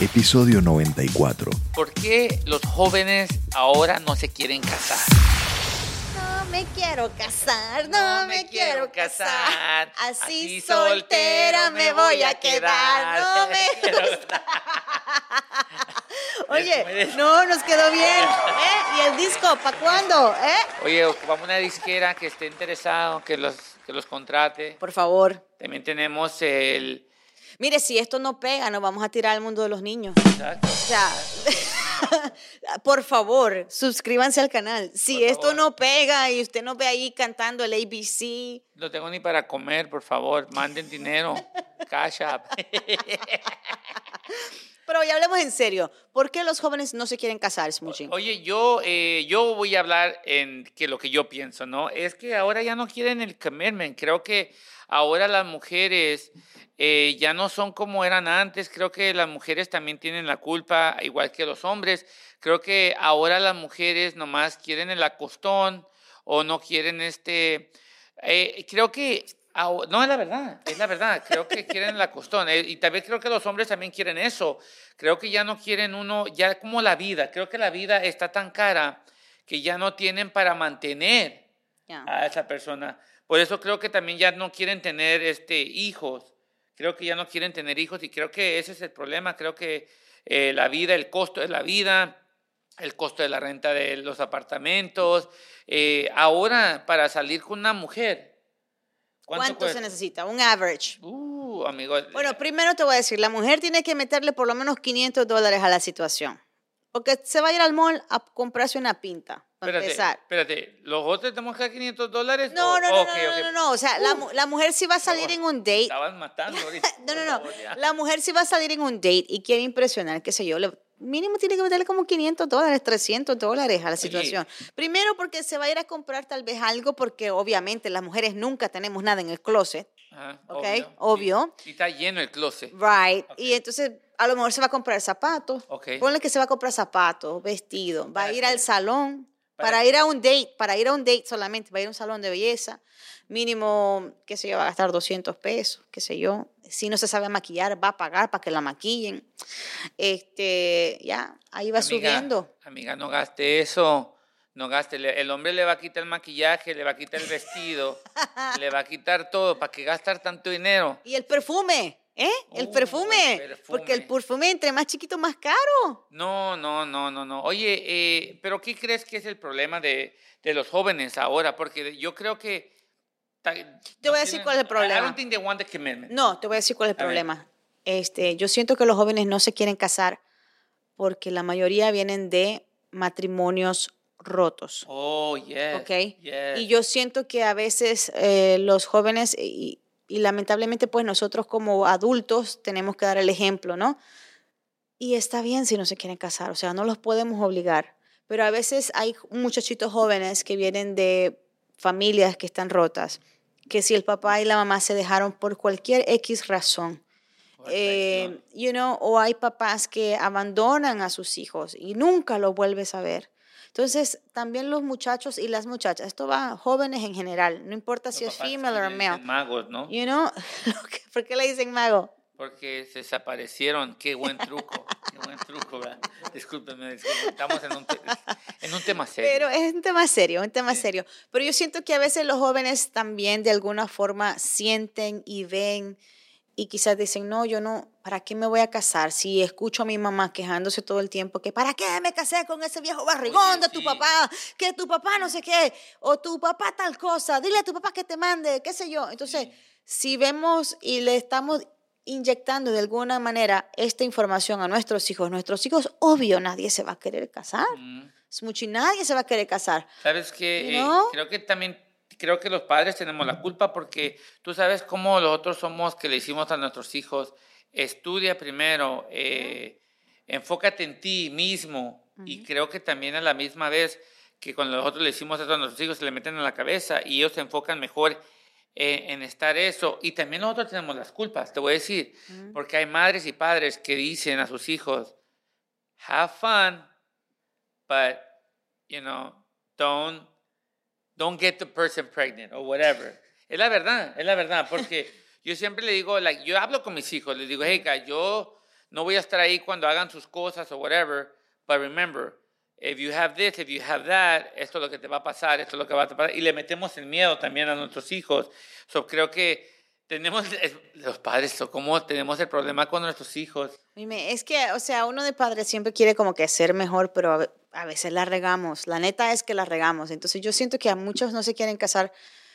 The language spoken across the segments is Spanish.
Episodio 94. ¿Por qué los jóvenes ahora no se quieren casar? No me quiero casar, no, me, quiero casar. Así, Así soltera me voy a quedar. No me gusta. Oye, no, nos quedó bien. ¿eh? ¿Y el disco? ¿Para cuándo? ¿Eh? Oye, ocupamos una disquera que esté interesado, que los, que los contrate. Por favor. También tenemos el... Mire, si esto no pega, nos vamos a tirar al mundo de los niños. Exacto. O sea, por favor, suscríbanse al canal. Si Por esto favor. no pega y usted nos ve ahí cantando el ABC, No tengo ni para comer, por favor, manden dinero. Cash App. pero ya hablemos en serio. ¿Por qué los jóvenes no se quieren casar, Smoochie? Oye, yo, eh, yo voy a hablar en que lo que yo pienso, ¿no? Es que ahora ya no quieren el commitment. Creo que ahora las mujeres eh, ya no son como eran antes. Creo que las mujeres también tienen la culpa, igual que los hombres. Creo que ahora las mujeres nomás quieren el acostón o no quieren este... eh, creo que... aho- No, es la verdad, es la verdad. Creo que quieren el acostón. eh, y también creo que los hombres también quieren eso. Creo que ya no quieren uno, ya como la vida. Creo que la vida está tan cara que ya no tienen para mantener a esa persona. Por eso creo que también ya no quieren tener este, hijos. Creo que ya no quieren tener hijos y creo que ese es el problema. Creo que eh, la vida, el costo de la vida, el costo de la renta de los apartamentos. eh, ahora, para salir con una mujer, ¿Cuánto, se necesita? Un average. Uh, amigo. Bueno, primero te voy a decir, la mujer tiene que meterle por lo menos 500 dólares a la situación. Porque se va a ir al mall a comprarse una pinta, para espérate, empezar. espérate. ¿Los otros tenemos que dar 500 dólares? No, O- no, no, no, no, no, no, O sea, la, mu- la mujer si va a salir favor. en un date. Estaban matando ahorita. No, no, no. favor. La mujer si va a salir en un date y quiere impresionar, qué sé yo, le- mínimo tiene que meterle como 500 dólares, 300 dólares a la situación. Primero porque se va a ir a comprar tal vez algo porque obviamente las mujeres nunca tenemos nada en el closet. Ajá, Ok, sí. obvio. Y está lleno el closet. Right. Ok. Y entonces a lo mejor se va a comprar zapatos. Ok. Ponle que se va a comprar zapatos, vestido. Va a ¿Para ir al salón. ¿Para Para, ir a un date, para ir a un date solamente, va a ir a un salón de belleza. Mínimo, qué sé yo, va a gastar 200 pesos, qué sé yo. Si no se sabe maquillar, va a pagar para que la maquillen. Este, ya, ahí va Amiga, subiendo. Amiga, no gaste eso. No gaste. El hombre le va a quitar el maquillaje, le va a quitar el vestido, le va a quitar todo. ¿Para qué gastar tanto dinero? Y el perfume, ¿eh? El Uh, perfume. el Porque el perfume. perfume entre más chiquito, más caro. No, no, no, no, no. Oye, eh, pero ¿qué crees que es el problema de, de los jóvenes ahora? Porque yo creo que... ta- Te voy a decir cuál es el I- I problema. don't think they want the commitment. No, te voy a decir cuál es el A ver. problema. Este, yo siento que los jóvenes no se quieren casar porque la mayoría vienen de matrimonios rotos. Oh, yes. ¿Ok? yes. Y yo siento que a veces eh, los jóvenes, y, y lamentablemente pues nosotros como adultos tenemos que dar el ejemplo, ¿no? Y está bien si no se quieren casar, o sea, no los podemos obligar. Pero a veces hay muchachitos jóvenes que vienen de familias que están rotas, que si el papá y la mamá se dejaron por cualquier X razón, eh, you know, o hay papás que abandonan a sus hijos y nunca los vuelves a ver. Entonces, también los muchachos y las muchachas, esto va a jóvenes en general, no importa si Los es female o le male. magos, ¿no? You know, ¿por qué le dicen mago? Porque se desaparecieron. Qué buen truco. Qué buen truco, ¿verdad? Discúlpeme. Estamos en un, en un tema serio. Pero es un tema serio, un tema Sí. serio. Pero yo siento que a veces los jóvenes también de alguna forma sienten y ven y quizás dicen, no, yo no, ¿para qué me voy a casar? Si escucho a mi mamá quejándose todo el tiempo que, ¿para qué me casé con ese viejo barrigón Oye, de tu sí. papá? Que tu papá no sé qué, o tu papá tal cosa, dile a tu papá que te mande, qué sé yo. Entonces, Sí. si vemos y le estamos inyectando de alguna manera esta información a nuestros hijos, nuestros hijos, obvio, nadie se va a querer casar. Mm. Es mucho y nadie se va a querer casar. ¿Sabes qué? Eh, creo que también, creo que los padres tenemos la culpa porque tú sabes cómo nosotros somos que le hicimos a nuestros hijos, estudia primero, eh, enfócate en ti mismo. Y creo que también a la misma vez que cuando nosotros le hicimos eso a nuestros hijos se le meten en la cabeza y ellos se enfocan mejor eh, en estar eso. Y también nosotros tenemos las culpas, te voy a decir, porque hay madres y padres que dicen a sus hijos, have fun, but, you know, don't, don't get the person pregnant or whatever. Es la verdad, es la verdad, porque yo siempre le digo, like, yo hablo con mis hijos, les digo, hey, guys, yo no voy a estar ahí cuando hagan sus cosas o whatever, but remember, if you have this, if you have that, esto es lo que te va a pasar, esto es lo que va a pasar. Y le metemos el miedo también a nuestros hijos. So, creo que tenemos, los padres, so, ¿cómo tenemos el problema con nuestros hijos? Dime, es que, o sea, uno de padres siempre quiere como que ser mejor, pero a ve- a veces la regamos. La neta es que la regamos. Entonces yo siento que a muchos no se quieren casar,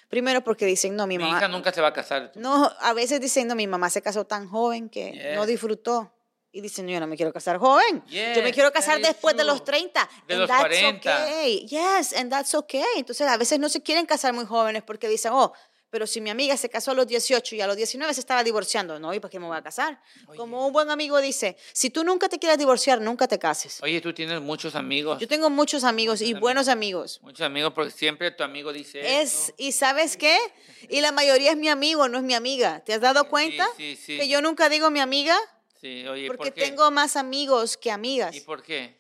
primero porque dicen, no, mi Mi mamá... hija nunca se va a casar. No, a veces dicen, no, mi mamá se casó tan joven que no Yes. disfrutó. Y dicen, yo no me quiero casar joven. yo me Yes, quiero casar después de true. los 30. De and los that's 40. okay. Yes, and that's okay. Entonces, a veces no se quieren casar muy jóvenes porque dicen, oh, pero si mi amiga se casó a los 18 y a los 19 se estaba divorciando, no, ¿y para qué me voy a casar? Como un buen amigo dice, si tú nunca te quieres divorciar, nunca te cases. Oye, tú tienes muchos amigos. Yo tengo muchos amigos y amigos. buenos amigos. Muchos amigos, porque siempre tu amigo dice Es, esto. y sabes qué? Y la mayoría es mi amigo, no es mi amiga. ¿Te has dado cuenta? sí, sí. Que yo nunca digo mi amiga Sí, oye, porque ¿por qué? tengo más amigos que amigas. ¿Y por qué?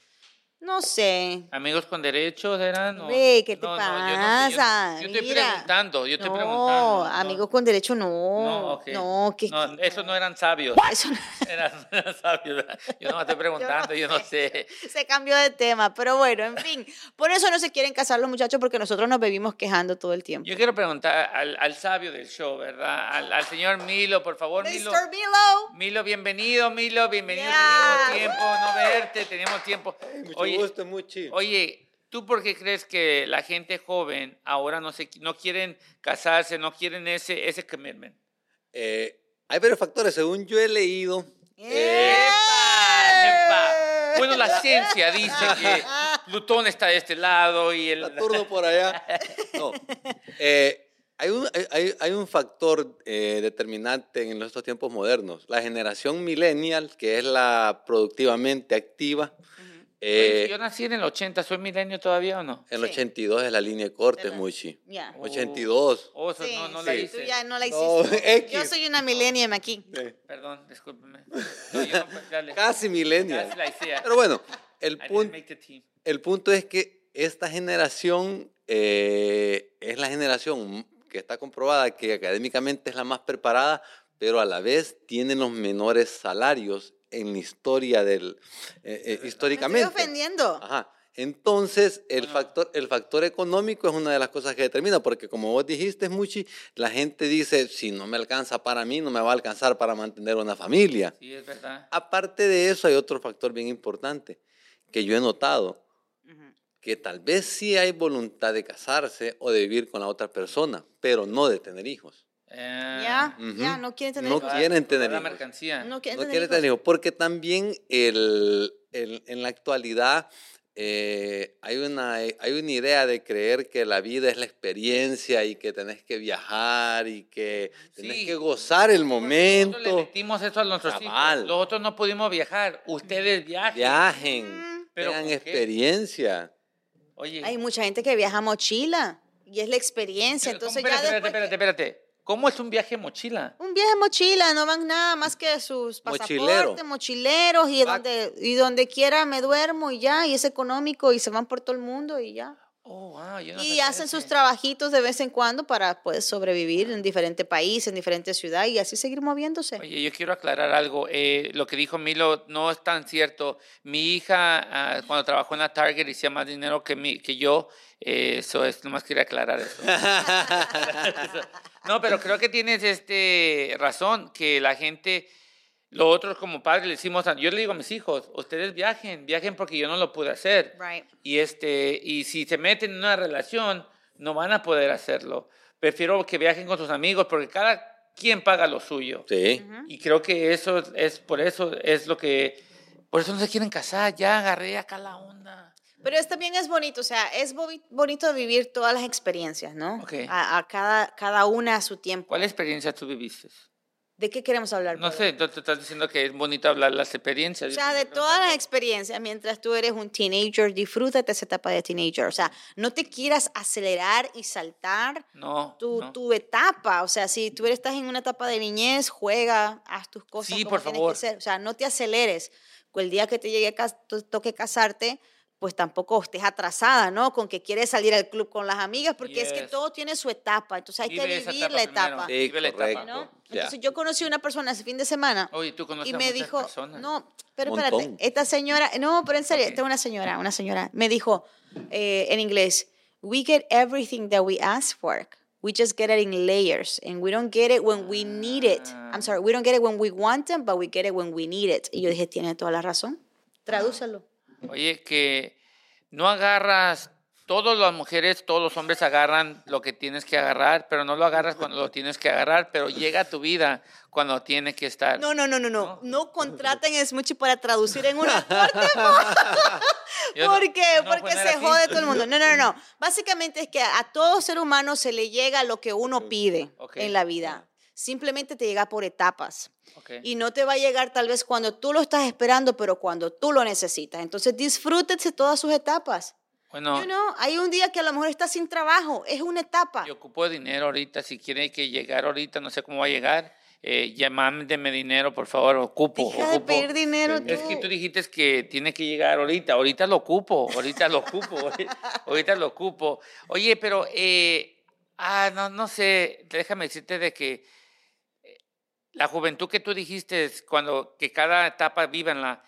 No sé. ¿Amigos con derechos eran? o- Ve, ¿qué te No, no, yo no yo- pasa? Yo, estoy Mira. preguntando, yo estoy no, preguntando. no. amigos con derecho no. No, ok. No, que No, esos no eran sabios. eso no- Eran, eran sabios. Yo no me estoy preguntando, yo no sé. se cambió de tema, pero bueno, en fin. Por eso no se quieren casar los muchachos porque nosotros nos vivimos quejando todo el tiempo. Yo quiero preguntar al, al sabio del show, ¿verdad? Al, al señor Milo, por favor, Milo. Mr. Milo. Milo, bienvenido, Milo, bienvenido. Ya. Teníamos tiempo no verte, teníamos tiempo. Oye, gusto, Muchi. Oye, ¿tú por qué crees que la gente joven ahora no, se, no quieren casarse, no quieren ese, ese commitment? Eh, hay varios factores, según yo he leído. eh, ¡Epa! ¡Epa! Bueno, la ciencia dice que Plutón está de este lado y el... Saturno por allá. No. Eh, hay, un, hay- hay, un factor eh, determinante en estos tiempos modernos. La generación millennial, que es la productivamente activa, Oye, eh, yo nací en el 80, ¿soy milenio todavía o no? el Sí. 82 es la línea de cortes, Muchi. Ya. 82. Oh, eso Sí, no, no sí, la tú hice. ya no la No, hiciste. X. Yo soy una millennium aquí. Perdón, discúlpeme. No, yo no, pues. Casi millennial. Casi la hice. Pero bueno, el punto... El punto es que esta generación eh, es la generación que está comprobada que académicamente es la más preparada, pero a la vez tiene los menores salarios en la historia del eh, eh, Me históricamente. estoy ofendiendo. Ajá. Entonces, el, Bueno. factor, el factor económico es una de las cosas que determina, porque como vos dijiste, Muchi, la gente dice, si no me alcanza para mí, no me va a alcanzar para mantener una familia. Sí, es verdad. Aparte de eso, hay otro factor bien importante que yo he notado, que tal vez sí hay voluntad de casarse o de vivir con la otra persona, pero no de tener hijos. Eh, Ya, Ujú. ya, no quieren tener No hijos. quieren tener la hijos. mercancía. No quieren No tener quieren hijos. tener hijos, porque también el, el- en la actualidad eh, hay, una, hay una idea de creer que la vida es la experiencia y que tenés que viajar y que tenés Sí. que gozar el Nosotros le momento. metimos eso a nuestros Cabal. hijos. Nosotros no pudimos viajar. Ustedes viajen. Viajen, ¿Pero tengan experiencia. Oye, Hay mucha gente que viaja a mochila y es la experiencia. pero Entonces ¿cómo? ya espérate, espérate, espérate, espérate. ¿Cómo es un viaje mochila? Un viaje mochila, no van nada más que sus pasaportes, Mochilero. mochileros y Back- donde, y donde quiera me duermo y ya, y es económico y se van por todo el mundo y ya. Oh, wow, yo no y hacen sus trabajitos de vez en cuando para poder sobrevivir en diferentes países, en diferentes ciudades y así seguir moviéndose. Oye, yo quiero aclarar algo. eh, lo que dijo Milo no es tan cierto. Mi hija, ah, cuando trabajó en la Target, hacía más dinero que, mi, que yo. eh, eso es, nomás quería aclarar eso. no, pero creo que tienes este razón, que la gente, nosotros como padres le decimos, a- yo le digo a mis hijos, ustedes viajen, viajen porque yo no lo pude hacer. Right. Y, este, y si se meten en una relación, no van a poder hacerlo. Prefiero que viajen con sus amigos porque cada quien paga lo suyo. Sí. Y creo que eso es, por eso es lo que, por eso no se quieren casar, ya agarré acá la onda. Pero es, también es bonito, o sea, es bonito vivir todas las experiencias, ¿no? Ok. A, a cada, cada una a su tiempo. ¿Cuál experiencia tú viviste? ¿De qué queremos hablar? No Pablo? sé, tú te estás diciendo que es bonito hablar las experiencias. O sea, de todas las experiencias, mientras tú eres un teenager, disfrútate esa etapa de teenager. O sea, no te quieras acelerar y saltar No, tu, no. tu etapa. O sea, si tú estás en una etapa de niñez, juega, haz tus cosas Sí, como por favor. que ser. O sea, no te aceleres. El día que te llegue a toque casarte, pues tampoco estés atrasada, ¿no? Con que quieres salir al club con las amigas, porque es que Yes. todo tiene su etapa, entonces hay Vive que vivir la etapa etapa. primero. Sí, Vive la etapa. ¿no? Ya. Entonces yo conocí a una persona ese fin de semana Oye, tú conoces y a me muchas dijo, personas. no, pero Un espérate, montón. esta señora, no, pero en serio, Ok. esta es una señora, una señora, me dijo eh, en inglés, we get everything that we ask for. We just get it in layers, and we don't get it when we need it. I'm sorry, we don't get it when we want them, but we get it when we need it. Y yo dije, tiene toda la razón. Tradúcelo. Oye, que no agarras, todas las mujeres, todos los hombres agarran lo que tienes que agarrar, pero no lo agarras cuando lo tienes que agarrar, pero llega a tu vida cuando tiene que estar. No, no, no, no, no. No contraten es mucho para traducir en una corte. No- ¿Por qué? no fue Porque se jode todo el mundo. No, no, no, no. Básicamente es que a todo ser humano se le llega lo que uno pide Ok. en la vida. Simplemente te llega por etapas. Ok. Y no te va a llegar tal vez cuando tú lo estás esperando, pero cuando tú lo necesitas. Entonces disfrútese todas sus etapas. Bueno, You know, hay un día que a lo mejor estás sin trabajo. Es una etapa. yo ocupo dinero ahorita, si quiere que llegar ahorita, no sé cómo va a llegar, eh, llamándeme dinero, por favor, ocupo. Deja de ocupo. pedir dinero Es tú. que tú dijiste que tiene que llegar ahorita, ahorita lo ocupo, ahorita lo ocupo, ahorita lo ocupo. Oye, pero, eh, ah, no, no sé, déjame decirte de que la juventud que tú dijiste, es cuando que cada etapa vívanla,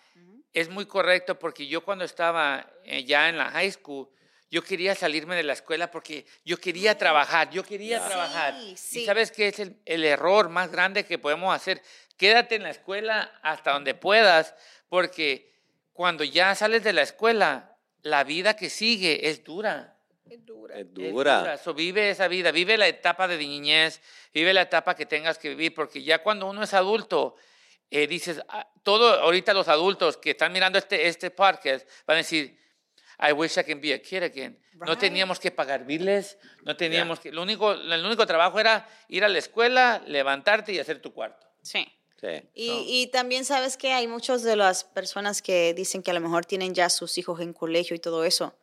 es muy correcto porque yo cuando estaba eh, ya en la high school, yo quería salirme de la escuela porque yo quería trabajar, yo quería Sí, trabajar. sí. ¿Y sabes qué es el, el error más grande que podemos hacer? Quédate en la escuela hasta donde puedas, porque cuando ya sales de la escuela, la vida que sigue es dura. Es dura. Es Es dura. So, vive esa vida, vive la etapa de niñez, vive la etapa que tengas que vivir, porque ya cuando uno es adulto, eh, dices, ah, todo, ahorita los adultos que están mirando este, este podcast van a decir, I wish I can be a kid again. No Right. teníamos que pagar biles, no teníamos que, lo único, el único trabajo era ir a la escuela, levantarte y hacer tu cuarto. Sí. Sí. Y, No. y también sabes que hay muchas de las personas que dicen que a lo mejor tienen ya sus hijos en colegio y todo eso.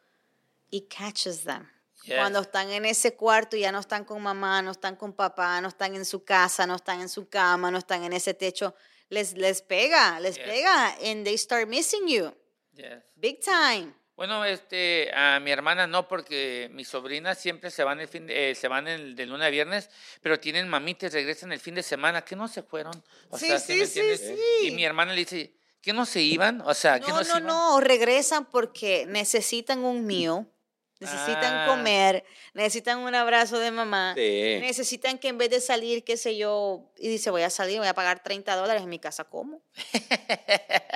Y catches them. Cuando están en ese cuarto ya no están con mamá, no están con papá, no están en su casa, no están en su cama, no están en ese techo, les, les pega, les pega. And they start missing you. Yes. Big time. Bueno, este, a mi hermana no, porque mis sobrinas siempre se van el fin de, eh, se van el, de lunes a viernes, pero tienen mamitas, regresan el fin de semana, que no se fueron. O Sí, sea, sí, sí, sí. Y mi hermana le dice, ¿que no se iban? O sea, ¿que No, no, se no, iban? no, regresan porque necesitan un meal, necesitan Ah. comer, necesitan un abrazo de mamá, Sí. necesitan que en vez de salir, qué sé yo, y dice, voy a salir, voy a pagar 30 dólares en mi casa, ¿cómo?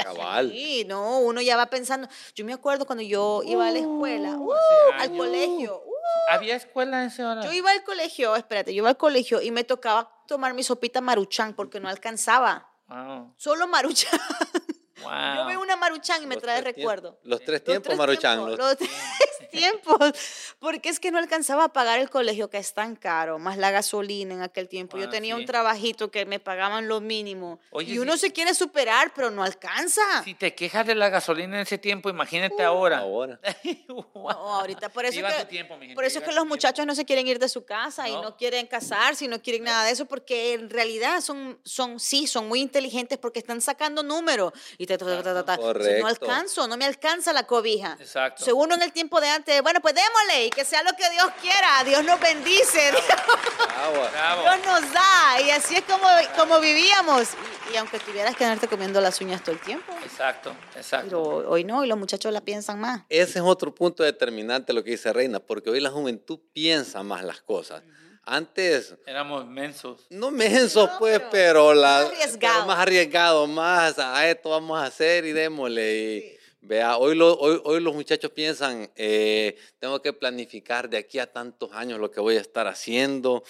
Cabal. Sí, no, uno ya va pensando. Yo me acuerdo cuando yo iba a la escuela, uh, hace al colegio, uh, ¿Había escuela a esa hora? yo iba al colegio, espérate, yo iba al colegio y me tocaba tomar mi sopita maruchan porque no alcanzaba. Wow. Solo maruchan. wow. Yo veo una maruchan y me Los trae tiempos- recuerdo. Los tres Los tiempos, tres Maruchan. tiempos, los- los tres tiempos. Porque es que no alcanzaba a pagar el colegio, que es tan caro, más la gasolina en aquel tiempo. Yo Ah, tenía sí. un trabajito que me pagaban lo mínimo. Oye, y uno sí. se quiere superar, pero no alcanza. Si te quejas de la gasolina en ese tiempo, imagínate ahora. Ahora. Wow. No, ahorita por eso, que, tu tiempo, mi gente, por eso es que los tiempo. muchachos no se quieren ir de su casa y No. no quieren casarse y no quieren nada de eso porque en realidad son, son sí, son muy inteligentes porque están sacando números y ta, ta, ta. Entonces, no alcanzo, no me alcanza la cobija. Exacto. Según en el tiempo de antes, bueno, pues démosle y que sea lo que Dios quiera. Dios nos bendice. Bravo. Dios nos da y así es como, como vivíamos. Y, y aunque tuvieras que andarte comiendo las uñas todo el tiempo, Exacto, exacto. pero hoy no, y los muchachos la piensan más. Ese es otro punto determinante lo que dice Reina, porque hoy la juventud piensa más las cosas. Antes, Éramos mensos. no mensos, No, pues, pero pero, la, más arriesgado. pero más arriesgado, más a esto vamos a hacer y démosle. Y, Vea, hoy, lo- hoy, hoy los muchachos piensan, eh, tengo que planificar de aquí a tantos años lo que voy a estar haciendo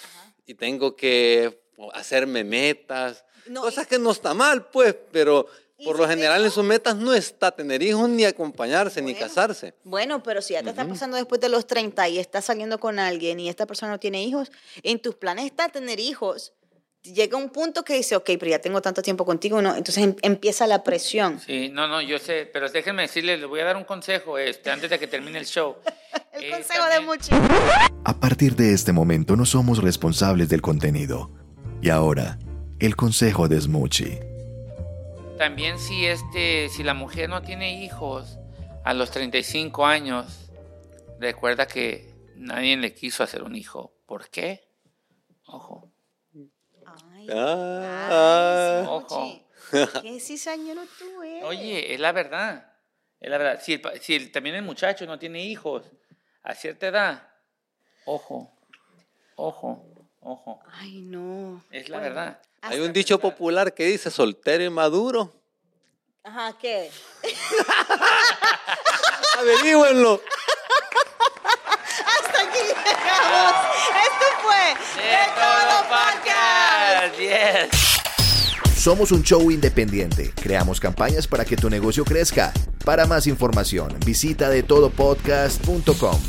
y tengo que hacerme metas. No, cosas que no está mal, pues, pero ¿Y por si lo general tengo? en sus metas no está tener hijos, ni acompañarse, ni Bueno. casarse. Bueno, pero si ya te está pasando después de los 30 y estás saliendo con alguien y esta persona no tiene hijos, en tus planes está tener hijos. Llega un punto que dice, ok, pero ya tengo tanto tiempo contigo, ¿no? Entonces em- empieza la presión. Sí, no, no, yo sé, pero déjenme decirles, les voy a dar un consejo este, antes de que termine el show. El Eh, consejo de también- Muchi. A partir de este momento no somos responsables del contenido. Y ahora, el consejo de Smoochie. También si este, si la mujer no tiene hijos, a los 35 años, recuerda que nadie le quiso hacer un hijo. ¿Por qué? Ojo. Ay, Ah. ay, Ojo. Qué cizañero tú eres. Oye, es la verdad. Es la verdad. Si, el pa- si el- también el muchacho no tiene hijos a cierta edad, ojo, ojo, ojo. Ay, no. Es la Bueno, verdad. Hay un dicho popular que dice soltero y maduro. Ajá, ¿qué? Averígüenlo. Hasta aquí llegamos. Esto fue De todo podcast. Yes. Somos un show independiente. Creamos campañas para que tu negocio crezca. Para más información, visita de todopodcast.com.